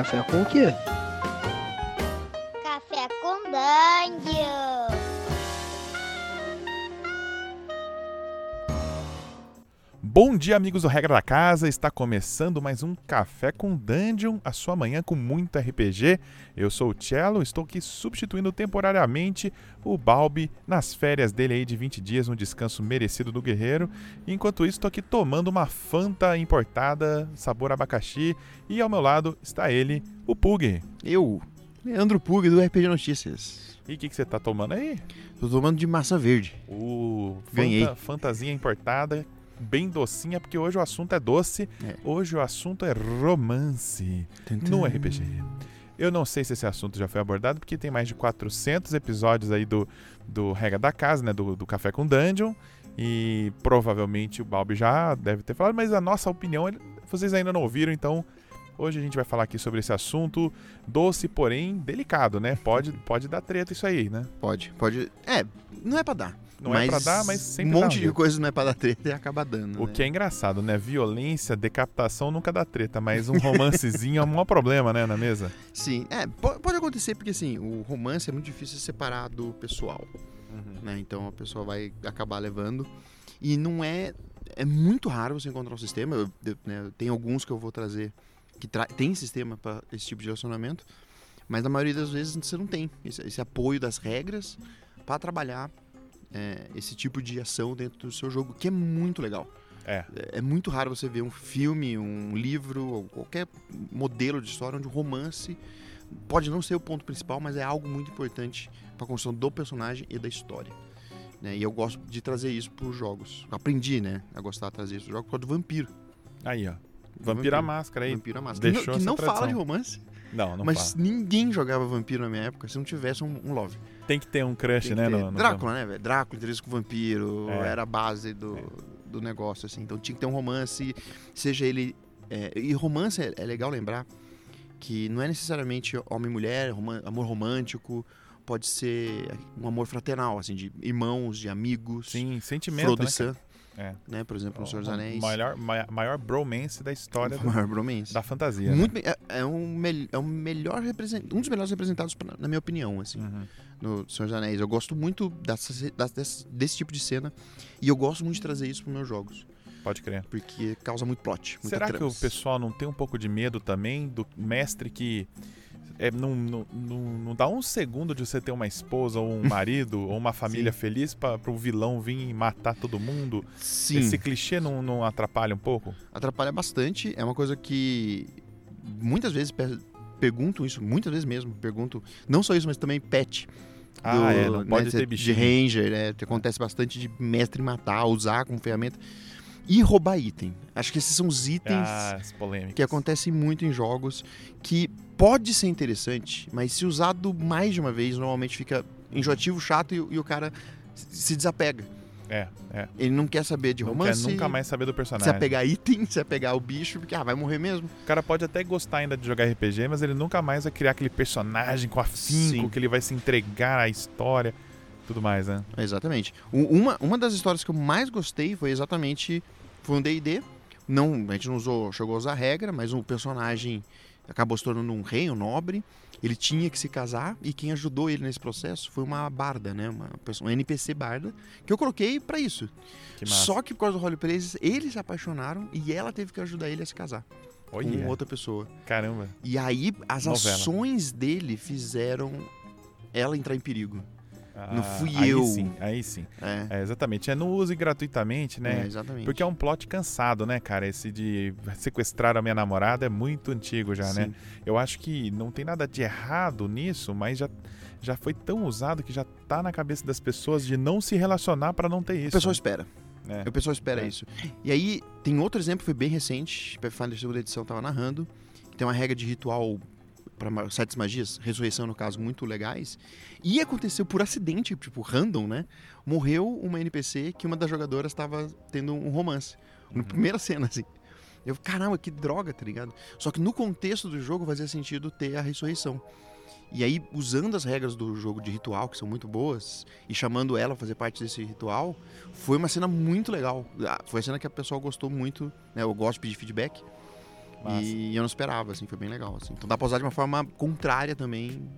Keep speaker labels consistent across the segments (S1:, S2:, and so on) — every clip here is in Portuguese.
S1: Café com o quê?
S2: Café com Dungeon.
S3: Bom dia, amigos do Regra da Casa. Está começando mais um Café com Dungeon, a sua manhã com muito RPG. Eu sou o Cello, estou aqui substituindo temporariamente o Balbi nas férias dele aí de 20 dias, um descanso merecido do guerreiro. Enquanto isso, estou aqui tomando uma Fanta importada, sabor abacaxi, e ao meu lado está ele, o Pug.
S4: Eu, Leandro Pug, do RPG Notícias.
S3: E o que, que você está tomando aí?
S4: Tô tomando de massa verde.
S3: O
S4: Ganhei.
S3: Fanta, Fantasia importada, bem docinha, porque hoje o assunto é doce,
S4: É.
S3: hoje o assunto é romance no RPG. Eu não sei se esse assunto já foi abordado, porque tem mais de 400 episódios aí do, do Regra da Casa, né, do, do Café com Dungeon, e provavelmente o Balbi já deve ter falado, mas a nossa opinião vocês ainda não ouviram, então hoje a gente vai falar aqui sobre esse assunto doce, porém delicado, né? Pode, pode dar treta isso aí, né?
S4: Pode, pode. É, não é pra dar.
S3: Não é pra dar, mas sempre
S4: Um monte de coisa não é pra dar treta e acaba dando.
S3: O
S4: né?
S3: que é engraçado, né? Violência, decapitação nunca dá treta, mas um romancezinho é um maior problema, né, na mesa.
S4: Sim, é, po- pode acontecer porque assim, o romance é muito difícil de separar do pessoal, né? Então a pessoa vai acabar levando. E não é. É muito raro você encontrar um sistema. Eu, eu, né, tem alguns que eu vou trazer que tra tem sistema pra esse tipo de relacionamento, mas na maioria das vezes você não tem esse, esse apoio das regras pra trabalhar é, esse tipo de ação dentro do seu jogo, que é muito legal.
S3: É.
S4: É- É muito raro você ver um filme, um livro, ou qualquer modelo de história onde o romance pode não ser o ponto principal, mas é algo muito importante para a construção do personagem e da história. né? E eu gosto de trazer isso para os jogos. Aprendi, né, a gostar de trazer isso para os jogos por causa do Vampiro.
S3: Aí, ó. Vampiro à máscara aí.
S4: Vampiro à Máscara. Que
S3: deixou
S4: não, que não fala de romance,
S3: Não, não
S4: mas ninguém jogava Vampiro na minha época se não tivesse um, um love.
S3: Tem que ter um crush, né? No, no-
S4: Drácula, né, velho? Drácula, interesse com vampiro,
S3: É.
S4: era a base do, do negócio, assim. Então tinha que ter um romance, seja ele. é, e romance é, é legal lembrar que não é necessariamente homem e mulher, amor romântico, pode ser um amor fraternal, assim, de irmãos, de amigos.
S3: Sim, sentimento,
S4: Frodo
S3: né?
S4: e Sam,
S3: É.
S4: né? Por exemplo, no Senhor dos
S3: O
S4: Anéis.
S3: Maior, ma- maior bromance da história
S4: O
S3: do-
S4: maior bromance.
S3: da fantasia.
S4: Muito bem- é, é um, é um melhor represent, um dos melhores representados, pra- na minha opinião, assim.
S3: né? Uhum.
S4: no Senhor dos Anéis. Eu gosto muito dessa, desse, desse tipo de cena e eu gosto muito de trazer isso para meus jogos,
S3: Pode crer.
S4: porque causa muito plot.
S3: Será que o pessoal não tem um pouco de medo também do mestre que é, não, não, não, dá um segundo de você ter uma esposa ou um marido ou uma família feliz para o vilão vir e matar todo mundo?
S4: Sim,
S3: Esse clichê não, não atrapalha um pouco?
S4: atrapalha bastante. É uma coisa que muitas vezes per perguntam isso, muitas vezes mesmo. Perguntam, não só isso, mas também pet.
S3: Ah,
S4: do,
S3: é, não pode
S4: né,
S3: ter
S4: De ranger, né? que acontece bastante de mestre matar, usar como ferramenta. E roubar item. Acho que esses são os itens
S3: Ah,
S4: que acontece muito em jogos que pode ser interessante, mas se usado mais de uma vez, normalmente fica enjoativo, chato e, e o cara se desapega.
S3: É, é.
S4: Ele não quer saber de
S3: Não
S4: romance,
S3: quer nunca mais saber do
S4: se
S3: personagem.
S4: apegar item, se apegar o bicho, porque ah, vai morrer mesmo.
S3: O cara pode até gostar ainda de jogar RPG, mas ele nunca mais vai criar aquele personagem com afinco,
S4: Sim.
S3: que ele vai se entregar à história, tudo mais, né?
S4: Exatamente. Uma, uma das histórias que eu mais gostei foi exatamente foi um D&D. Não, a gente não usou, chegou a usar a regra, mas o personagem acabou se tornando um rei, um nobre. Ele tinha que se casar e quem ajudou ele nesse processo foi uma barda, né? Uma, uma NPC barda que eu coloquei pra isso.
S3: Que.
S4: Só que por causa do roleplay eles se apaixonaram e ela teve que ajudar ele a se casar
S3: Olha,
S4: com outra pessoa.
S3: caramba.
S4: E aí as
S3: Novela.
S4: ações dele fizeram ela entrar em perigo. Não
S3: Ah,
S4: fui
S3: aí
S4: eu.
S3: Sim, aí sim.
S4: É,
S3: É, exatamente. É, não use gratuitamente, né?
S4: é, exatamente.
S3: Porque é um plot cansado, né, cara? Esse de sequestrar a minha namorada é muito antigo já, né?
S4: Sim.
S3: Eu acho que não tem nada de errado nisso, mas já, já foi tão usado que já tá na cabeça das pessoas de não se relacionar pra não ter isso.
S4: O pessoal
S3: né?
S4: espera.
S3: É.
S4: O pessoal espera
S3: É.
S4: isso. E aí, tem outro exemplo, foi bem recente, Pathfinder segunda edição tava narrando, tem uma regra de ritual para sete magias, ressurreição no caso, muito legais. E aconteceu por acidente, tipo, random, né? Morreu uma NPC que uma das jogadoras estava tendo um romance. Na
S3: Uhum.
S4: primeira cena, assim. Eu, caramba, que droga, tá ligado? Só que no contexto do jogo fazia sentido ter a ressurreição. E aí, usando as regras do jogo de ritual, que são muito boas, e chamando ela a fazer parte desse ritual, foi uma cena muito legal. Ah, Foi a cena que a pessoa gostou muito, né? Eu gosto de pedir feedback.
S3: Massa.
S4: E eu não esperava, assim, foi bem legal, assim. Então dá pra usar de uma forma contrária também,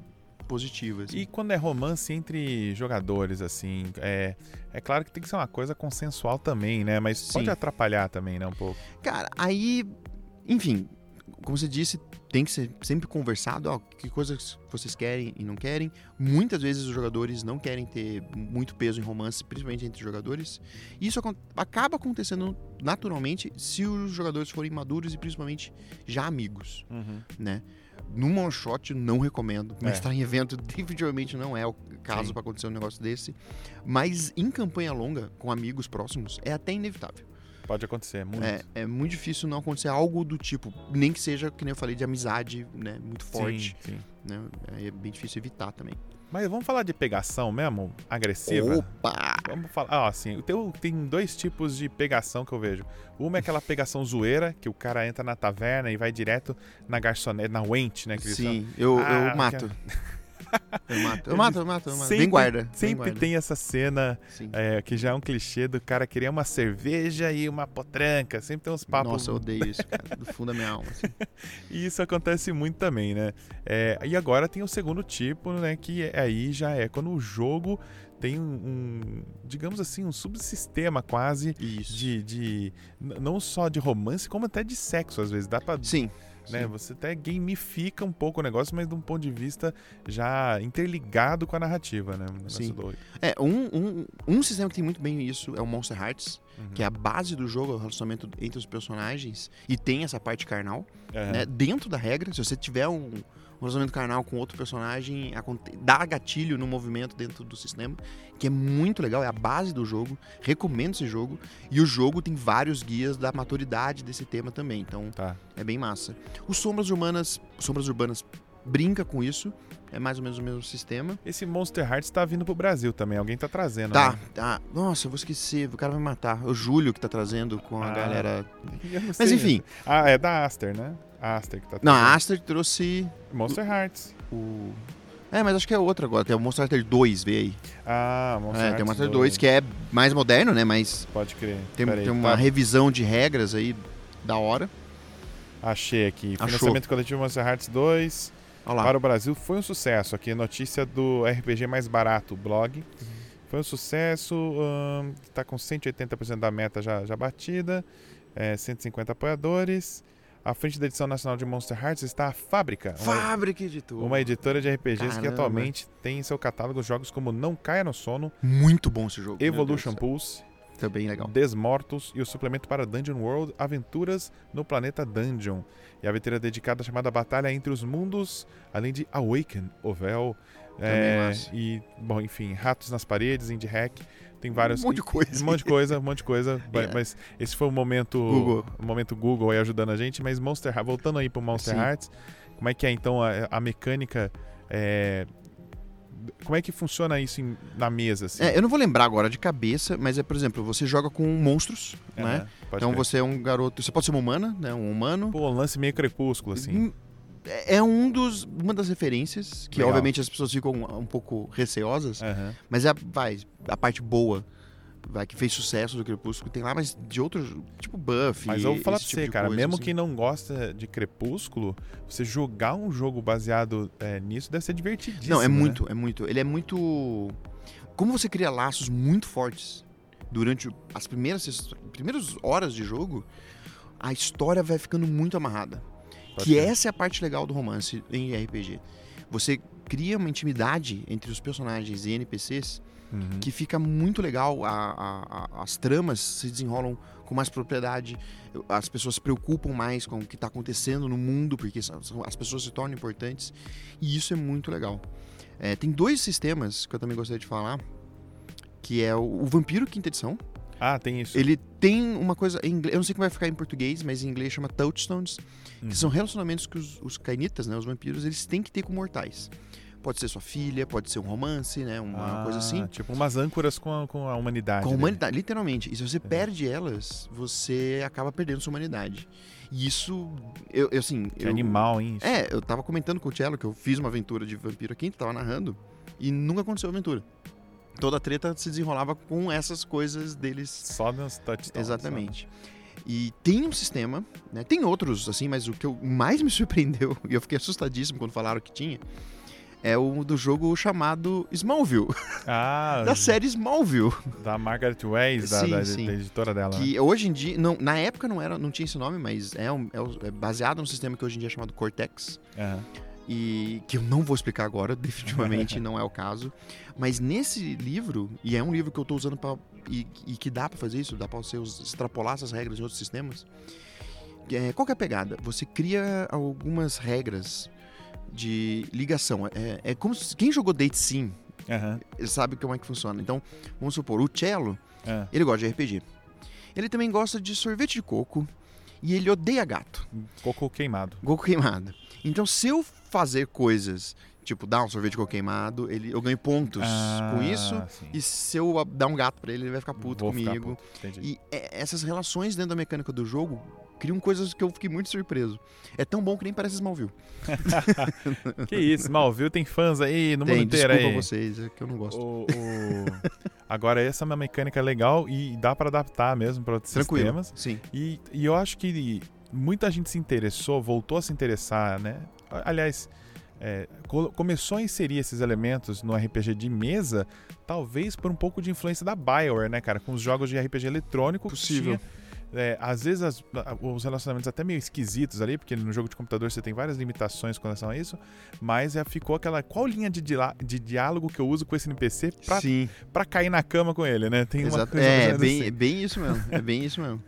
S4: positiva, assim.
S3: E quando é romance entre jogadores, assim, é, é claro que tem que ser uma coisa consensual também, né? Mas pode
S4: Sim.
S3: atrapalhar também, né? Um pouco.
S4: Cara, aí, enfim, como você disse, tem que ser sempre conversado, ó, que coisas vocês querem e não querem. Muitas vezes os jogadores não querem ter muito peso em romance, principalmente entre jogadores. E isso acaba acontecendo naturalmente se os jogadores forem maduros e principalmente já amigos, né? No one shot não recomendo, mas
S3: É.
S4: estar em evento definitivamente não é o caso para acontecer um negócio desse. Mas em campanha longa, com amigos próximos, é até inevitável.
S3: Pode acontecer, muito.
S4: É, é muito difícil não acontecer algo do tipo, nem que seja, que nem eu falei, de amizade, né? Muito forte,
S3: Sim, sim.
S4: né? É bem difícil evitar também.
S3: Mas vamos falar de pegação mesmo? Agressiva?
S4: Opa!
S3: Vamos falar. Ah, assim, tem, tem dois tipos de pegação que eu vejo. Uma é aquela pegação zoeira, que o cara entra na taverna e vai direto na garçonete, na wench, né? Que eles
S4: Sim, eu,
S3: Ah,
S4: eu mato. Eu mato, eu mato, eu mato, eu mato.
S3: Sempre-
S4: Bem guarda.
S3: Sempre
S4: guarda.
S3: tem essa cena é, que já é um clichê do cara querer uma cerveja e uma potranca. Sempre tem uns papos.
S4: Nossa, eu odeio isso, cara. Do fundo da minha alma. assim.
S3: E isso acontece muito também, né? É, e agora tem o segundo tipo, né? Que é- aí já é quando o jogo tem um, um, digamos assim, um subsistema quase
S4: Isso.
S3: de, de não só de romance, como até de sexo às vezes. Dá pra,
S4: Sim.
S3: Né? Você até gamifica um pouco o negócio, mas de um ponto de vista já interligado com a narrativa, né?
S4: Sim. É, um, um, um sistema que tem muito bem isso é o Monster Hearts,
S3: Uhum.
S4: que é a base do jogo, é o relacionamento entre os personagens, e tem essa parte carnal.
S3: Aham.
S4: né, dentro da regra, se você tiver um, um relacionamento carnal com outro personagem, dá gatilho no movimento dentro do sistema, que é muito legal, é a base do jogo. Recomendo esse jogo. E o jogo tem vários guias da maturidade desse tema também, então
S3: Tá.
S4: é bem massa. O Sombras Urbanas, Sombras Urbanas brinca com isso, é mais ou menos o mesmo sistema.
S3: Esse Monster Hearts tá vindo pro Brasil também. Alguém tá trazendo.
S4: Tá,
S3: né?
S4: tá. Nossa, eu vou esquecer, o cara vai me matar. O Júlio que tá trazendo com a
S3: Ah.
S4: galera. Mas enfim,
S3: Ah, é da Aster, né? A Aster que tá
S4: não, a Aster trouxe
S3: Monster Hearts.
S4: o. É, mas acho que é outra agora. Tem o Monster Hunter 2, vê aí.
S3: Ah, Monster
S4: É,
S3: Hearts
S4: tem o Monster 2, que é mais moderno, né? Mas
S3: Pode crer.
S4: tem,
S3: Pera aí,
S4: tem uma
S3: tá.
S4: revisão de regras aí da hora.
S3: Achei aqui.
S4: Achou.
S3: Financiamento coletivo Monster Hearts 2
S4: Olha lá.
S3: para o Brasil foi um sucesso. Aqui, notícia do RPG Mais Barato, blog. Foi um sucesso. ahn, tá com 180% da meta já, já batida. É, 150 apoiadores. À frente da edição nacional de Monster Hearts está a Fábrica. Uma,
S4: Fábrica Editor.
S3: uma editora de RPGs que
S4: Caramba.
S3: atualmente tem em seu catálogo jogos como Não Caia no Sono,
S4: Muito bom esse jogo.
S3: Evolution Pulse.
S4: Também legal.
S3: Desmortos e o suplemento para Dungeon World Aventuras no Planeta Dungeon. E a aventura dedicada chamada Batalha entre os Mundos, além de Awaken, Ovel. é, e, bom, enfim, Ratos nas Paredes, Indie Hack. Tem vários.
S4: Um monte de coisa.
S3: Um monte de coisa, um monte de coisa. Mas-
S4: É.
S3: Mas esse foi o momento
S4: Google.
S3: o momento Google aí ajudando a gente. Mas Monster Hearts, voltando aí pro Monster
S4: Sim.
S3: Hearts, como é que é então a, a mecânica? é, como é que funciona isso em- na mesa? Assim?
S4: É, eu não vou lembrar agora de cabeça, mas é, por exemplo, você joga com monstros, né? Então
S3: crer.
S4: você é um garoto. Você pode ser uma humana, né? Um humano.
S3: Pô, um lance meio crepúsculo, assim.
S4: É é um dos, uma das referências que,
S3: Legal.
S4: obviamente, as pessoas ficam um pouco receosas.
S3: Aham.
S4: Mas é, a- vai, a parte boa, vai, que fez sucesso do Crepúsculo, tem lá, mas de outros, tipo Buffy.
S3: Mas eu vou falar pra
S4: tipo
S3: você, cara,
S4: coisa,
S3: mesmo
S4: assim.
S3: quem não gosta de Crepúsculo, você jogar um jogo baseado é, nisso deve ser divertidíssimo.
S4: Não, é
S3: né?
S4: muito, é muito. Ele é muito. Como você cria laços muito fortes durante as primeiras, ses- primeiras horas de jogo, a história vai ficando muito amarrada.
S3: Pode
S4: que essa é a parte legal do romance em RPG. Você cria uma intimidade entre os personagens e NPCs
S3: Uhum.
S4: que fica muito legal. A- a- a- as tramas se desenrolam com mais propriedade. As pessoas se preocupam mais com o que está acontecendo no mundo, porque as pessoas se tornam importantes. E isso é muito legal. É, tem dois sistemas que eu também gostaria de falar. Que é o, o Vampiro Quinta Edição.
S3: Ah, tem isso.
S4: Ele tem uma coisa em inglês, eu não sei como vai ficar em português, mas em inglês chama Touchstones,
S3: Uhum.
S4: que são relacionamentos que os, os cainitas, né, os vampiros, eles têm que ter com mortais. Pode ser sua filha, pode ser um romance, né, uma coisa assim.
S3: Ah, Tipo umas âncoras com a, com a humanidade.
S4: Com a
S3: dele.
S4: humanidade, literalmente. E se você perde elas, você acaba perdendo sua humanidade. E isso, eu, eu assim.
S3: Que
S4: eu,
S3: animal, hein? isso?
S4: É, eu tava comentando com o Cello que eu fiz uma aventura de vampiro aqui, tava narrando, e nunca aconteceu a aventura. Toda a treta se desenrolava com essas coisas deles.
S3: Só nos touchdowns.
S4: Exatamente. E tem um sistema, né? Tem outros, assim, mas o que eu mais me surpreendeu, e eu fiquei assustadíssimo quando falaram que tinha, é o do jogo chamado Smallville,
S3: Ah,
S4: da série Smallville.
S3: da Margaret Weiss, da,
S4: Sim,
S3: da-
S4: sim.
S3: da editora dela. né?
S4: Que hoje em dia, não, na época não era, não tinha esse nome, mas é, um- é é baseado num sistema que hoje em dia é chamado Cortex.
S3: Aham.
S4: E que eu não vou explicar agora, definitivamente não é o caso. Mas nesse livro, e é um livro que eu estou usando para e, e que dá para fazer isso, dá para você extrapolar essas regras em outros sistemas. É, qual é a pegada? Você cria algumas regras de ligação. É, é como se, quem jogou Date Sim ele sabe como é que funciona. Então, vamos supor, o Cello,
S3: Ah,
S4: ele gosta de RPG. Ele também gosta de sorvete de coco e ele odeia gato.
S3: Cocô queimado.
S4: Coco queimado. Então, se eu fazer coisas, tipo, dar um sorvete coco queimado, ele, eu ganho pontos
S3: Ah,
S4: com isso.
S3: sim.
S4: E se eu dar um gato pra ele, ele vai ficar puto
S3: Vou ficar
S4: comigo.
S3: puto, entendi.
S4: E é, essas relações dentro da mecânica do jogo criam coisas que eu fiquei muito surpreso. É tão bom que nem parece Smallville.
S3: Que isso, Malville tem fãs aí no mundo
S4: Tem,
S3: inteiro
S4: desculpa
S3: aí.
S4: vocês, é que eu não gosto.
S3: O- o- Agora, essa é uma mecânica legal e dá pra adaptar mesmo pra outros
S4: Tranquilo.
S3: sistemas.
S4: Sim.
S3: E, e eu acho que muita gente se interessou, voltou a se interessar, né? Aliás, é, co- começou a inserir esses elementos no RPG de mesa, talvez por um pouco de influência da Bioware, né, cara? Com os jogos de RPG eletrônico. que
S4: Possível.
S3: tinha, é, às vezes as- os relacionamentos até meio esquisitos ali, porque no jogo de computador você tem várias limitações com relação a isso, mas é, ficou aquela. Qual linha de, de diálogo que eu uso com esse NPC pra,
S4: Sim.
S3: pra cair na cama com ele, né? Tem
S4: Exato. É, bem,
S3: assim.
S4: é bem isso mesmo. É bem isso mesmo.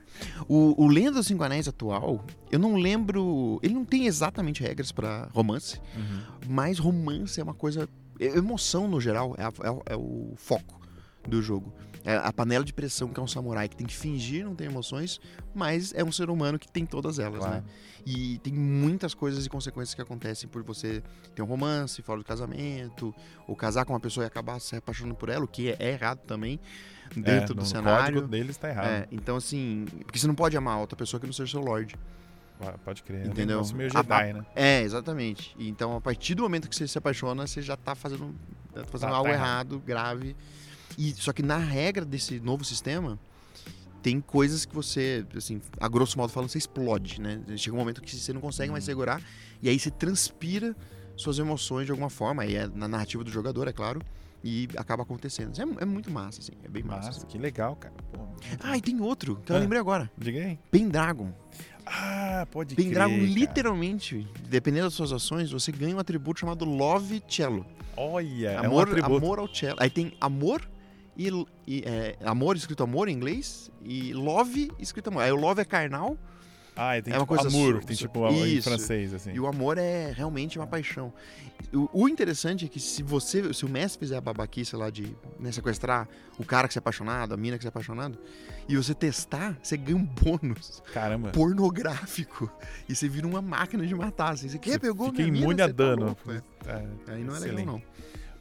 S4: O, o Lenda dos Cinco Anéis atual, eu não lembro. Ele não tem exatamente regras pra romance,
S3: Uhum.
S4: mas romance é uma coisa. Emoção, no geral, é, a- é é o foco do jogo. É a panela de pressão que é um samurai que tem que fingir não ter emoções, mas é um ser humano que tem todas elas,
S3: Claro.
S4: né? E tem muitas coisas e consequências que acontecem por você ter um romance fora do casamento, ou casar com uma pessoa e acabar se apaixonando por ela, o que é, é errado também, dentro
S3: É,
S4: do
S3: no
S4: cenário.
S3: código deles tá errado.
S4: É, então, assim, porque você não pode amar outra pessoa que não seja seu Lorde.
S3: Pode- Pode crer. É um
S4: Entendeu?
S3: negócio meio
S4: A-
S3: Jedi, né?
S4: É, exatamente. Então, a partir do momento que você se apaixona, você já tá fazendo, tá fazendo
S3: Tá-
S4: algo
S3: tá
S4: errado, grave. E só que na regra desse novo sistema, tem coisas que você, assim, a grosso modo falando, você explode, né? Chega um momento que você não consegue mais
S3: Uhum.
S4: segurar, e aí você transpira suas emoções de alguma forma, aí é na narrativa do jogador, é claro, e acaba acontecendo. É, é muito massa, assim, é bem massa.
S3: Massa,
S4: assim.
S3: que legal, cara. Pô,
S4: Ah, e tem outro, que eu
S3: Ah.
S4: lembrei agora.
S3: diga aí.
S4: Pendragon.
S3: Ah, pode
S4: Pendragon,
S3: crer,
S4: literalmente, dependendo das suas ações, você ganha um atributo chamado Love Cello.
S3: Olha, é um
S4: amor,
S3: atributo.
S4: amor ao cello. Aí tem amor e, e, é, amor escrito amor em inglês e love escrito amor. Aí o love é carnal
S3: Ah, tem
S4: é uma
S3: tipo
S4: coisa
S3: amour,
S4: su-
S3: tem tipo em
S4: Isso.
S3: francês, assim.
S4: e o amor é realmente uma paixão. O, o interessante é que se você, se o mestre fizer a babaquice lá de né, sequestrar o cara que se é apaixonado, a mina que se é apaixonado, e você testar, você ganha um bônus
S3: Caramba.
S4: pornográfico. E você vira uma máquina de matar. Assim. Você quer,
S3: Você
S4: pegou
S3: fica
S4: minha mina,
S3: imune a
S4: você tá
S3: dano.
S4: louco, é.
S3: É,
S4: Aí não é
S3: excelente.
S4: legal, não.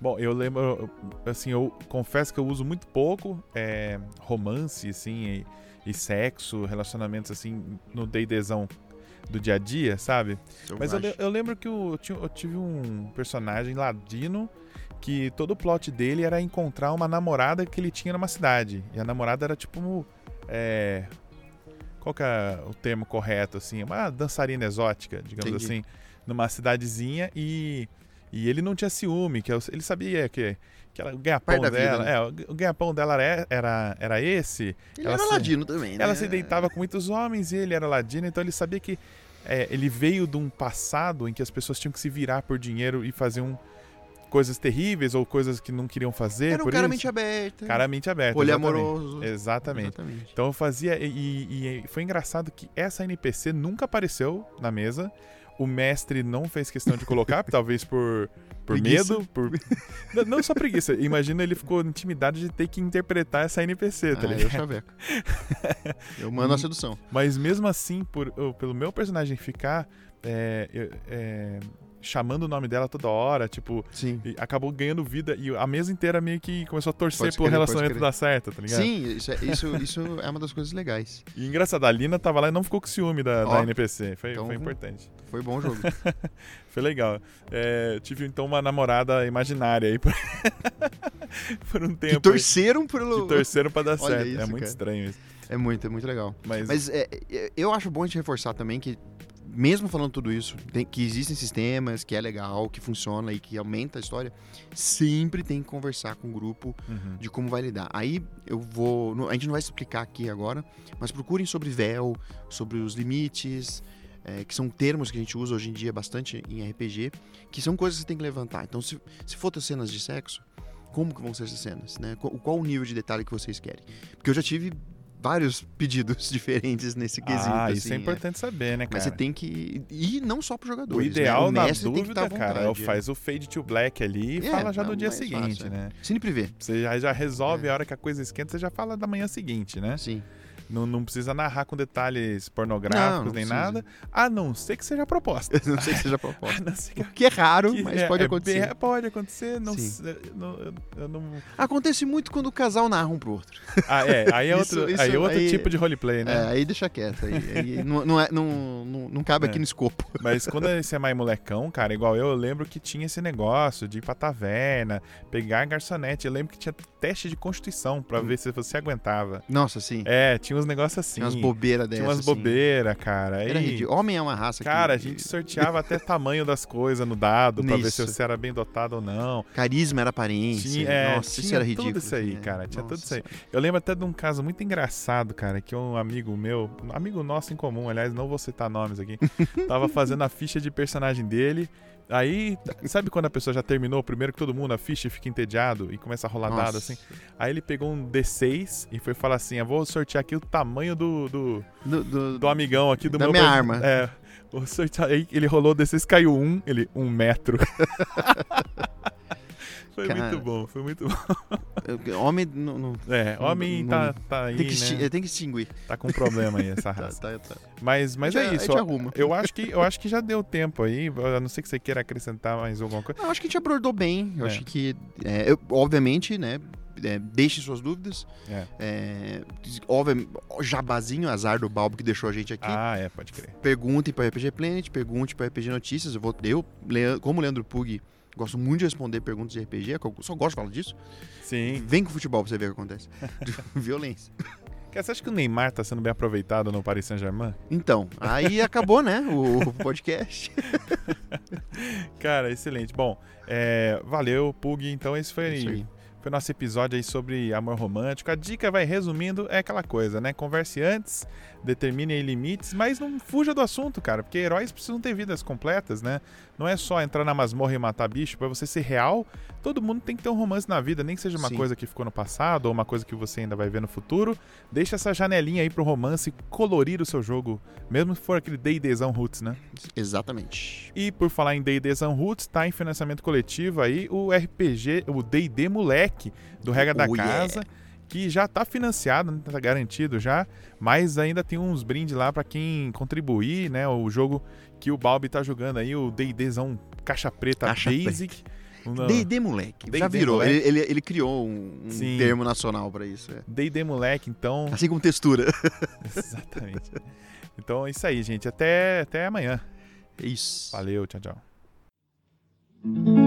S3: Bom, eu lembro, assim, eu confesso que eu uso muito pouco é, romance, assim, e, e sexo, relacionamentos, assim, no D&Dzão do dia a dia, sabe? Mas eu, le-
S4: Selvagem.
S3: eu lembro que eu, eu tive um personagem ladino que todo o plot dele era encontrar uma namorada que ele tinha numa cidade. E a namorada era tipo. É, qual que é o termo correto, assim? Uma dançarina exótica, digamos
S4: Entendi.
S3: assim, numa cidadezinha e. E ele não tinha ciúme, que eu- ele sabia que, que ela- o ganha-pão
S4: da vida,
S3: dela.
S4: né?
S3: é, o- ganha-pão dela era, era, era esse.
S4: Ele
S3: ela
S4: era
S3: se-
S4: ladino também, né?
S3: Ela se deitava com muitos homens e ele era ladino, então ele sabia que é, ele veio de um passado em que as pessoas tinham que se virar por dinheiro e fazer um, coisas terríveis ou coisas que não queriam fazer.
S4: Era um cara
S3: isso.
S4: mente aberta.
S3: Cara mente aberta.
S4: Olho
S3: exatamente.
S4: amoroso.
S3: Exatamente.
S4: Exatamente.
S3: Então eu fazia. E, e- e foi engraçado que essa NPC nunca apareceu na mesa. O mestre não fez questão de colocar, talvez por, por
S4: Preguiça.
S3: medo. Por... não, não só preguiça. Imagina ele ficou intimidado de ter que interpretar essa NPC, tá
S4: Ah,
S3: ligado?
S4: eu chaveco. eu mando a sedução.
S3: Mas mesmo assim, por, pelo meu personagem ficar é, é, chamando o nome dela toda hora, tipo,
S4: Sim.
S3: e acabou ganhando vida e a mesa inteira meio que começou a torcer
S4: Pode
S3: pro relacionamento dar certo, tá ligado?
S4: Sim, isso é, isso, isso é uma das coisas legais.
S3: E engraçado, a Lina tava lá e não ficou com ciúme da, da NPC. Foi,
S4: então
S3: foi importante.
S4: Foi bom o jogo.
S3: Foi legal. É, tive então uma namorada imaginária aí por, por um
S4: que
S3: tempo. aí,
S4: torceram pelo.
S3: que torceram pra dar certo. é
S4: isso,
S3: muito
S4: cara.
S3: estranho isso.
S4: É muito, é muito legal.
S3: Mas,
S4: Mas é, é, eu acho bom a gente reforçar também que, mesmo falando tudo isso, tem- que existem sistemas, que é legal, que funciona e que aumenta a história, sempre tem que conversar com o grupo
S3: Uhum.
S4: de como vai lidar. Aí eu vou. não- A gente não vai explicar aqui agora, mas procurem sobre véu, sobre os limites, é, que são termos que a gente usa hoje em dia bastante em RPG, que são coisas que você tem que levantar. Então, se, se for ter cenas de sexo, como que vão ser essas cenas? Né? Qual, qual o nível de detalhe que vocês querem? Porque eu já tive vários pedidos diferentes nesse quesito.
S3: ah, isso
S4: assim,
S3: é importante saber, né, cara?
S4: Mas você tem que. E não só pro jogador.
S3: O ideal, na
S4: mestre tem que
S3: dúvida,
S4: à
S3: cara, é o
S4: vontade,
S3: faz o fade to black ali e
S4: É,
S3: fala já
S4: não,
S3: do dia seguinte,
S4: fácil, é.
S3: né?
S4: Cine privê.
S3: Você já, já resolve
S4: É.
S3: a hora que a coisa esquenta, você já fala da manhã seguinte, né?
S4: Sim.
S3: Não, não precisa narrar com detalhes pornográficos
S4: Não, não
S3: nem
S4: precisa.
S3: nada, a não ser que seja proposta.
S4: Eu não sei que seja
S3: A
S4: proposta.
S3: ser que,
S4: O que é raro,
S3: que
S4: mas
S3: é-
S4: pode
S3: é
S4: acontecer.
S3: bem- pode acontecer, não, não-
S4: Acontece muito quando o casal narra um pro outro.
S3: Ah, é. Aí é
S4: Isso-
S3: outro,
S4: isso
S3: aí é outro
S4: aí-
S3: tipo de roleplay, né?
S4: É, aí deixa quieto. Aí, aí não, não, é- não, não, não cabe
S3: É.
S4: aqui no escopo.
S3: Mas quando você é mais molecão, cara, igual eu, eu lembro que tinha esse negócio de ir pra taverna, pegar a garçonete. Eu lembro que tinha teste de constituição pra
S4: Hum.
S3: ver se você aguentava.
S4: Nossa, sim.
S3: É, tinha uns negócios assim.
S4: Tinha umas bobeiras dessas.
S3: Tinha umas
S4: assim.
S3: bobeiras, cara.
S4: Era ridículo. Homem é uma raça
S3: Cara, a
S4: que...
S3: gente sorteava até tamanho das coisas no dado pra ver se
S4: Nisso.
S3: você era bem dotado ou não.
S4: Carisma era aparência.
S3: Tinha, é,
S4: Nossa, isso
S3: tinha
S4: era
S3: tudo
S4: ridículo.
S3: isso aí,
S4: assim, é.
S3: cara, tinha tudo
S4: Nossa.
S3: isso aí. Eu lembro até de um caso muito engraçado, cara, que um amigo meu, um amigo nosso em comum, aliás, não vou citar nomes aqui, tava fazendo a ficha de personagem dele. Aí, sabe quando a pessoa já terminou primeiro que todo mundo a ficha fica entediado e começa a rolar
S4: Nossa.
S3: dado assim? Aí ele pegou um D6 e foi falar assim: Eu vou sortear aqui o tamanho do, do,
S4: Do, do-
S3: do amigão aqui do
S4: Da
S3: meu.
S4: minha arma.
S3: É. Vou sortear. Aí ele rolou o D6, caiu um, ele, um metro. foi
S4: Cara.
S3: muito bom, foi muito bom.
S4: Homem não... não-
S3: É,
S4: Não-
S3: homem
S4: não-
S3: tá, tá aí,
S4: tem, que,
S3: né?
S4: tem que extinguir.
S3: Tá com problema aí essa
S4: Tá,
S3: raça.
S4: tá, tá.
S3: Mas, mas
S4: A
S3: é isso.
S4: A gente
S3: ó.
S4: arruma.
S3: Eu acho, que, eu acho que já deu tempo aí, a não ser que você queira acrescentar mais alguma coisa.
S4: Eu acho que a gente abordou bem. Eu
S3: É.
S4: acho que, é, eu- obviamente, né? É, deixem suas dúvidas.
S3: É.
S4: É, óbvio, jabazinho, azar do Balbo que deixou a gente aqui.
S3: Ah, é, pode crer.
S4: Perguntem para RPG Planet, pergunte para RPG Notícias. Eu, vou, eu como Leandro Pug, gosto muito de responder perguntas de RPG, que eu só gosto de falar disso.
S3: Sim.
S4: Vem com o futebol pra você ver o que acontece. Violência.
S3: Você acha que o Neymar tá sendo bem aproveitado no Paris Saint-Germain?
S4: Então, aí acabou, né? O, o podcast.
S3: Cara, excelente. Bom, é, valeu, Pug. Então esse foi,
S4: aí.
S3: foi nosso episódio aí sobre amor romântico. A dica, vai resumindo, é aquela coisa, né? Converse antes, determine aí limites, mas não fuja do assunto, cara, porque heróis precisam ter vidas completas, né? Não é só entrar na masmorra e matar bicho. Pra você ser real, todo mundo tem que ter um romance na vida, nem que seja uma
S4: Sim.
S3: coisa que ficou no passado ou uma coisa que você ainda vai ver no futuro. Deixa essa janelinha aí pro romance colorir o seu jogo, mesmo se for aquele D&Dzão roots, né?
S4: Exatamente.
S3: E por falar em D&D Sun Roots, tá em financiamento coletivo aí o RPG, o D&D Moleque, do Regra da
S4: Oh, yeah.
S3: Que já tá financiado, né, tá garantido já, mas ainda tem uns brindes lá pra quem contribuir, né, o jogo que o Balbi tá jogando aí, o D&Dzão Caixa Preta
S4: Caixa
S3: Basic.
S4: D&D moleque. Já
S3: D&D
S4: virou.
S3: moleque.
S4: Ele, ele, ele criou um, um termo nacional pra isso. é.
S3: D&D Moleque, então...
S4: Assim como textura.
S3: Exatamente. Então é isso aí, gente. Até, até amanhã.
S4: É isso.
S3: Valeu, tchau, tchau.